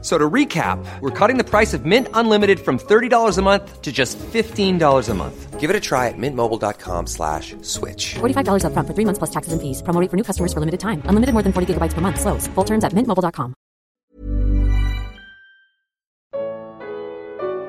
So to recap, we're cutting the price of Mint Unlimited from $30 a month to just $15 a month. Give it a try at mintmobile.com slash switch. $45 upfront for three months plus taxes and fees. Promo rate for new customers for limited time. Unlimited more than 40 gigabytes per month. Slows. Full terms at mintmobile.com.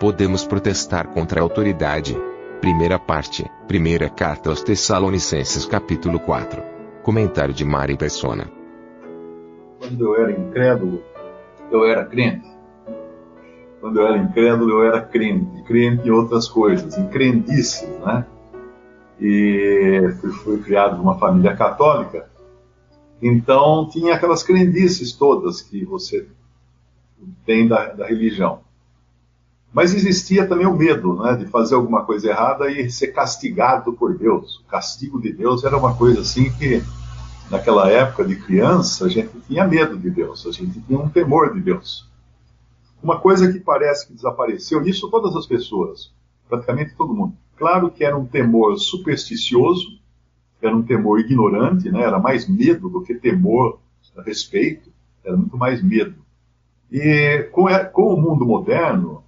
Podemos protestar contra a autoridade. Primeira parte. Primeira carta aos Tessalonicenses capítulo 4. Comentário de Mari Persona. Quando eu era incrédulo, eu era crente. Quando eu era incrédulo, eu era crente. Crente em outras coisas, em crendices, né? E fui, fui criado numa família católica. Então, tinha aquelas crendices todas que você tem da, da religião. Mas existia também o medo né, de fazer alguma coisa errada e ser castigado por Deus. O castigo de Deus era uma coisa assim que naquela época de criança, a gente tinha medo de Deus, a gente tinha um temor de Deus. Uma coisa que parece que desapareceu, nisso todas as pessoas, praticamente todo mundo. Claro que era um temor supersticioso, era um temor ignorante, né? era mais medo do que temor a respeito, era muito mais medo. E com, com o mundo moderno,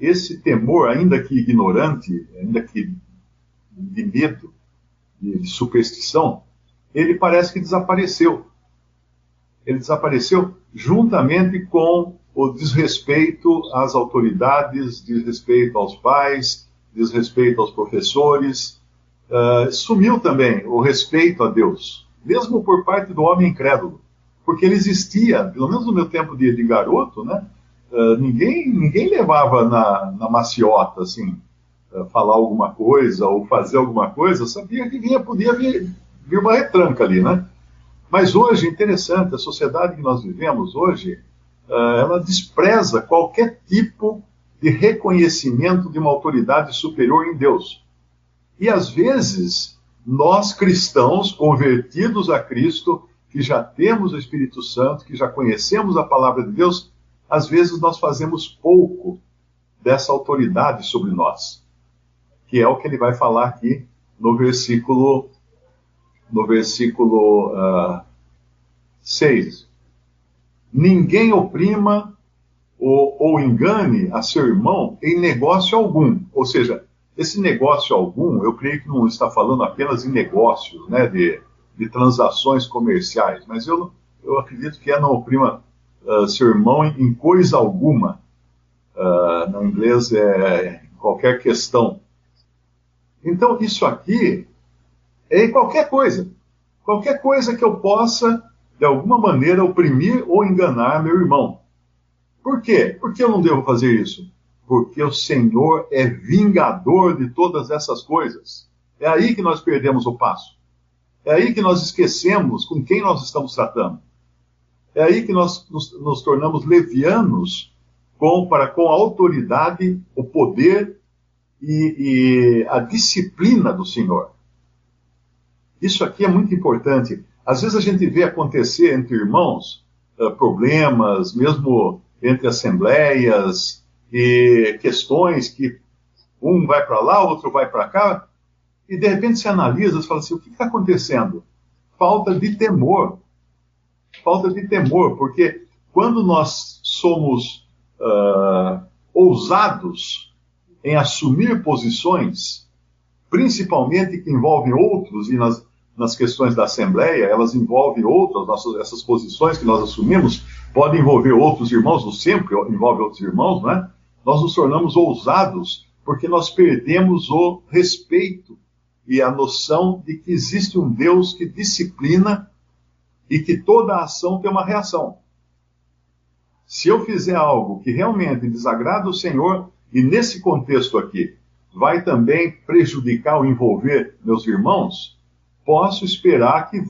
esse temor, ainda que ignorante, ainda que de medo, de superstição, ele parece que desapareceu. Ele desapareceu juntamente com o desrespeito às autoridades, desrespeito aos pais, desrespeito aos professores. Uh, sumiu também o respeito a Deus, mesmo por parte do homem incrédulo, porque ele existia, pelo menos no meu tempo de, de garoto, né? Uh, ninguém, ninguém levava na, na maciota, assim, uh, falar alguma coisa ou fazer alguma coisa, sabia que vinha, podia vir, vir uma retranca ali, né? Mas hoje, interessante, a sociedade que nós vivemos hoje, uh, ela despreza qualquer tipo de reconhecimento de uma autoridade superior em Deus. E às vezes, nós cristãos convertidos a Cristo, que já temos o Espírito Santo, que já conhecemos a palavra de Deus, às vezes nós fazemos pouco dessa autoridade sobre nós, que é o que ele vai falar aqui no versículo no versículo uh, ah, 6. Ninguém oprima ou, ou engane a seu irmão em negócio algum. Ou seja, esse negócio algum, eu creio que não está falando apenas em negócios, né, de, de transações comerciais, mas eu, eu acredito que é não oprima uh, seu irmão em, em coisa alguma. Uh, no inglês é qualquer questão. Então, isso aqui em qualquer coisa. Qualquer coisa que eu possa, de alguma maneira, oprimir ou enganar meu irmão. Por quê? Por que eu não devo fazer isso? Porque o Senhor é vingador de todas essas coisas. É aí que nós perdemos o passo. É aí que nós esquecemos com quem nós estamos tratando. É aí que nós nos, nos tornamos levianos com, para, com a autoridade, o poder e, e a disciplina do Senhor. Isso aqui é muito importante. Às vezes a gente vê acontecer entre irmãos uh, problemas, mesmo entre assembleias, e questões que um vai para lá, outro vai para cá, e de repente se analisa e fala assim: o que está acontecendo? Falta de temor. Falta de temor, porque quando nós somos uh, ousados em assumir posições, principalmente que envolvem outros, e nas, nas questões da Assembleia, elas envolvem outras, nossas, essas posições que nós assumimos podem envolver outros irmãos, ou sempre envolve outros irmãos, né? Nós nos tornamos ousados porque nós perdemos o respeito e a noção de que existe um Deus que disciplina e que toda ação tem uma reação. Se eu fizer algo que realmente desagrada o Senhor, e nesse contexto aqui vai também prejudicar ou envolver meus irmãos, posso esperar que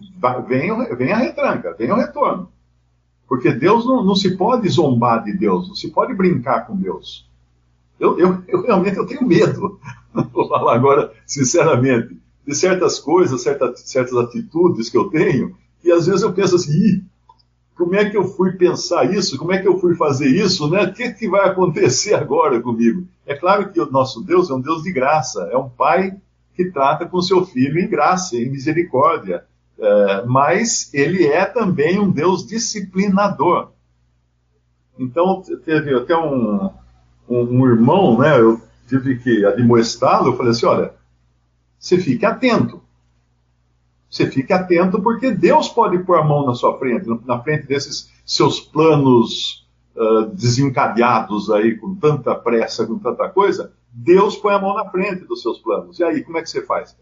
venha, venha a retranca, venha o retorno. Porque Deus não, não, se pode zombar de Deus, não se pode brincar com Deus. Eu, eu, eu realmente eu tenho medo, vou falar agora sinceramente, de certas coisas, certas, certas atitudes que eu tenho, e às vezes eu penso assim, Ih, como é que eu fui pensar isso? Como é que eu fui fazer isso? Né? O que, que vai acontecer agora comigo? É claro que o nosso Deus é um Deus de graça, é um pai que trata com seu filho em graça, em misericórdia. É, mas ele é também um Deus disciplinador. Então, teve até um, um, um irmão, né? Eu tive que admoestá-lo. Eu falei assim: olha, você fique atento. Você fique atento porque Deus pode pôr a mão na sua frente, na frente desses seus planos uh, desencadeados aí com tanta pressa, com tanta coisa. Deus põe a mão na frente dos seus planos. E aí, como é que você faz?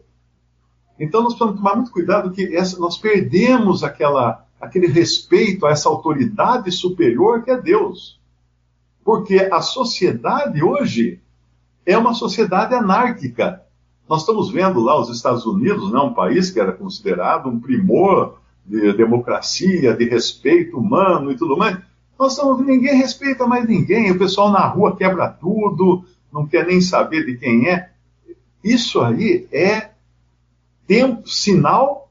Então nós precisamos tomar muito cuidado que essa, nós perdemos aquela, aquele respeito a essa autoridade superior que é Deus. Porque a sociedade hoje é uma sociedade anárquica. Nós estamos vendo lá os Estados Unidos, né, um país que era considerado um primor de democracia, de respeito humano e tudo mais. Nós estamos ninguém respeita mais ninguém, o pessoal na rua quebra tudo, não quer nem saber de quem é. Isso aí é tempo, sinal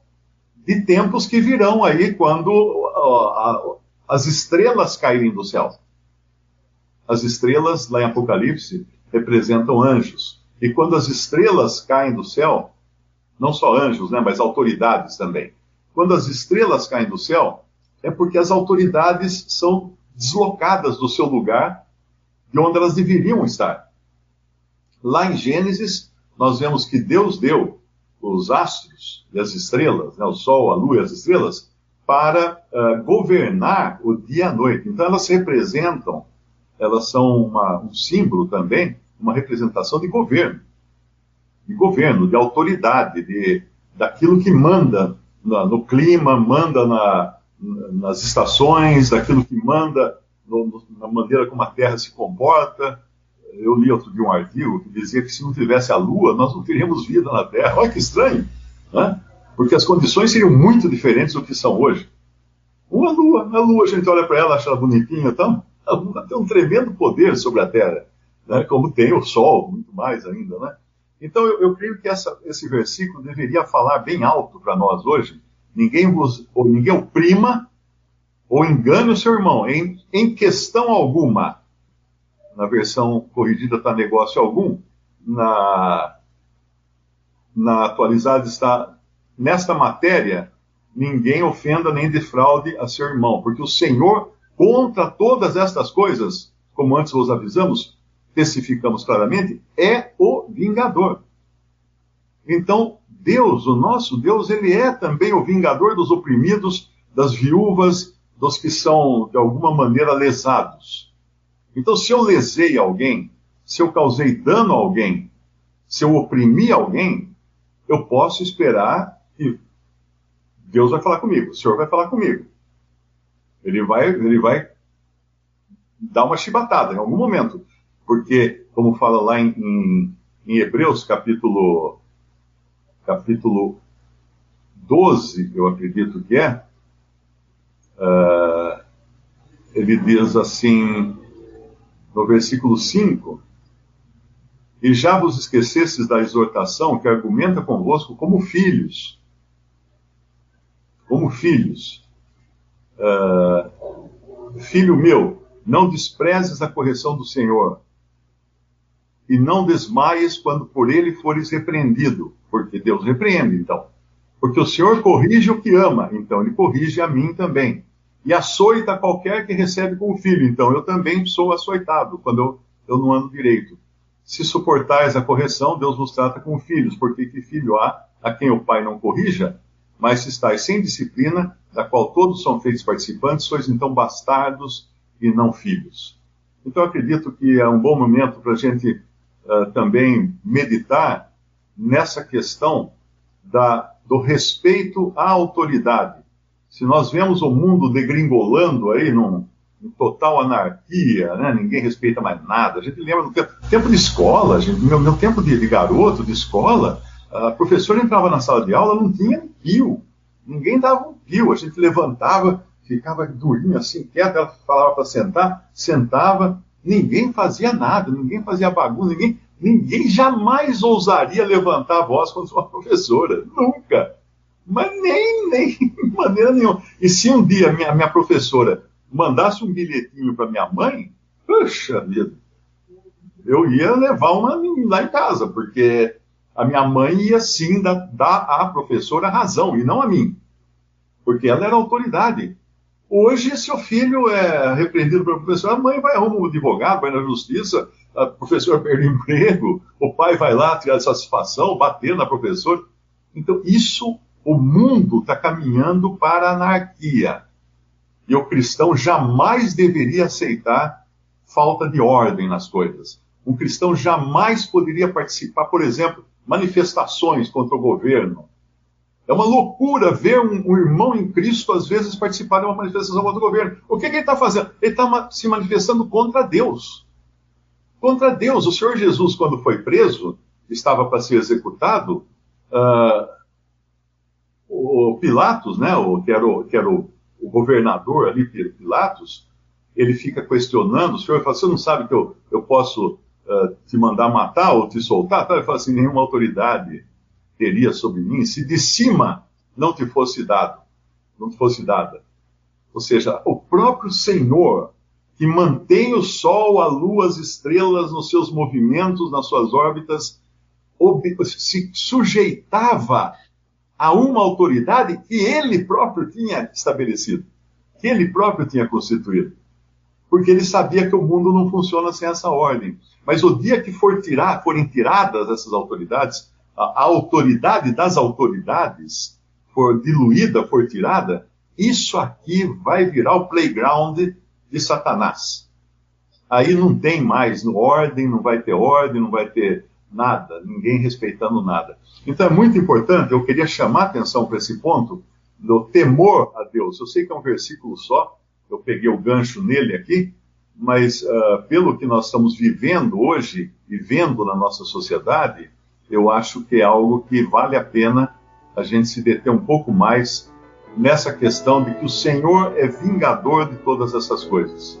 de tempos que virão aí quando ó, a, as estrelas caírem do céu. As estrelas, lá em Apocalipse, representam anjos. E quando as estrelas caem do céu, não só anjos, né, mas autoridades também. Quando as estrelas caem do céu, é porque as autoridades são deslocadas do seu lugar, de onde elas deveriam estar. Lá em Gênesis, nós vemos que Deus deu os astros e as estrelas, né, o Sol, a Lua e as estrelas, para uh, governar o dia e a noite. Então elas representam, elas são uma, um símbolo também, uma representação de governo, de governo, de autoridade, de daquilo que manda na, no clima, manda na, nas estações, daquilo que manda no, na maneira como a Terra se comporta, eu li outro dia um artigo que dizia que se não tivesse a Lua, nós não teríamos vida na Terra. Olha que estranho, né? Porque as condições seriam muito diferentes do que são hoje. Uma Lua, a Lua, a gente olha para ela, acha ela bonitinha, então, a Lua tem um tremendo poder sobre a Terra, né? como tem o Sol, muito mais ainda, né? Então, eu, eu creio que essa, esse versículo deveria falar bem alto para nós hoje. Ninguém ou ninguém oprima ou engane o seu irmão em, em questão alguma na versão corrigida está negócio algum, na, na atualizada está nesta matéria, ninguém ofenda nem defraude a seu irmão, porque o Senhor, contra todas estas coisas, como antes vos avisamos, especificamos claramente, é o vingador. Então, Deus, o nosso Deus, ele é também o vingador dos oprimidos, das viúvas, dos que são, de alguma maneira, lesados. Então, se eu lesei alguém, se eu causei dano a alguém, se eu oprimi alguém, eu posso esperar que Deus vai falar comigo, o Senhor vai falar comigo. Ele vai, ele vai dar uma chibatada em algum momento. Porque, como fala lá em, em, em Hebreus, capítulo, capítulo 12, eu acredito que é, uh, ele diz assim: no versículo 5, e já vos esquecestes da exortação que argumenta convosco como filhos. Como filhos. Uh, filho meu, não desprezes a correção do Senhor, e não desmaies quando por ele fores repreendido, porque Deus repreende, então. Porque o Senhor corrige o que ama, então ele corrige a mim também e açoita qualquer que recebe com o filho. Então eu também sou açoitado quando eu, eu não ando direito. Se suportais a correção, Deus vos trata com filhos, porque que filho há a quem o pai não corrija? Mas se estáis sem disciplina, da qual todos são feitos participantes, sois então bastardos e não filhos. Então acredito que é um bom momento para a gente uh, também meditar nessa questão da, do respeito à autoridade se nós vemos o mundo degringolando aí num, em total anarquia, né? ninguém respeita mais nada. A gente lembra do tempo, tempo de escola, gente, meu, meu tempo de, de, garoto, de escola, a professora entrava na sala de aula, não tinha pio. Ninguém dava um pio. A gente levantava, ficava durinho assim, quieto, ela falava para sentar, sentava, ninguém fazia nada, ninguém fazia bagunça, ninguém, ninguém jamais ousaria levantar a voz contra uma professora. Nunca. Mas nem, nem, de maneira nenhuma. E se um dia minha, minha professora mandasse um bilhetinho para minha mãe, puxa vida, eu ia levar uma lá em casa, porque a minha mãe ia sim dar, dar à professora razão, e não a mim, porque ela era autoridade. Hoje, se o filho é repreendido pelo professor, a mãe vai arrumar um advogado, vai na justiça, a professora perde emprego, o pai vai lá tirar satisfação, bater na professora. Então, isso, o mundo está caminhando para a anarquia. E o cristão jamais deveria aceitar falta de ordem nas coisas. Um cristão jamais poderia participar, por exemplo, manifestações contra o governo. É uma loucura ver um, um irmão em Cristo, às vezes, participar de uma manifestação contra o governo. O que, que ele está fazendo? Ele está se manifestando contra Deus. Contra Deus. O Senhor Jesus, quando foi preso, estava para ser executado, uh, o Pilatos, né, o, que era, o, que era o, o governador ali, Pilatos, ele fica questionando, o senhor fala, você não sabe que eu, eu posso uh, te mandar matar ou te soltar? Ele fala assim, nenhuma autoridade teria sobre mim se de cima não te fosse dado, não te fosse dada. Ou seja, o próprio Senhor que mantém o Sol, a Lua, as estrelas nos seus movimentos, nas suas órbitas, se sujeitava a uma autoridade que ele próprio tinha estabelecido, que ele próprio tinha constituído porque ele sabia que o mundo não funciona sem essa ordem. Mas o dia que for tirar, forem tiradas essas autoridades, a, a autoridade das autoridades for diluída, for tirada, isso aqui vai virar o playground de Satanás. Aí não tem mais ordem, não vai ter ordem, não vai ter nada, ninguém respeitando nada. Então é muito importante, eu queria chamar a atenção para esse ponto do temor a Deus. Eu sei que é um versículo só, eu peguei o gancho nele aqui, mas uh, pelo que nós estamos vivendo hoje e vendo na nossa sociedade, eu acho que é algo que vale a pena a gente se deter um pouco mais nessa questão de que o Senhor é vingador de todas essas coisas.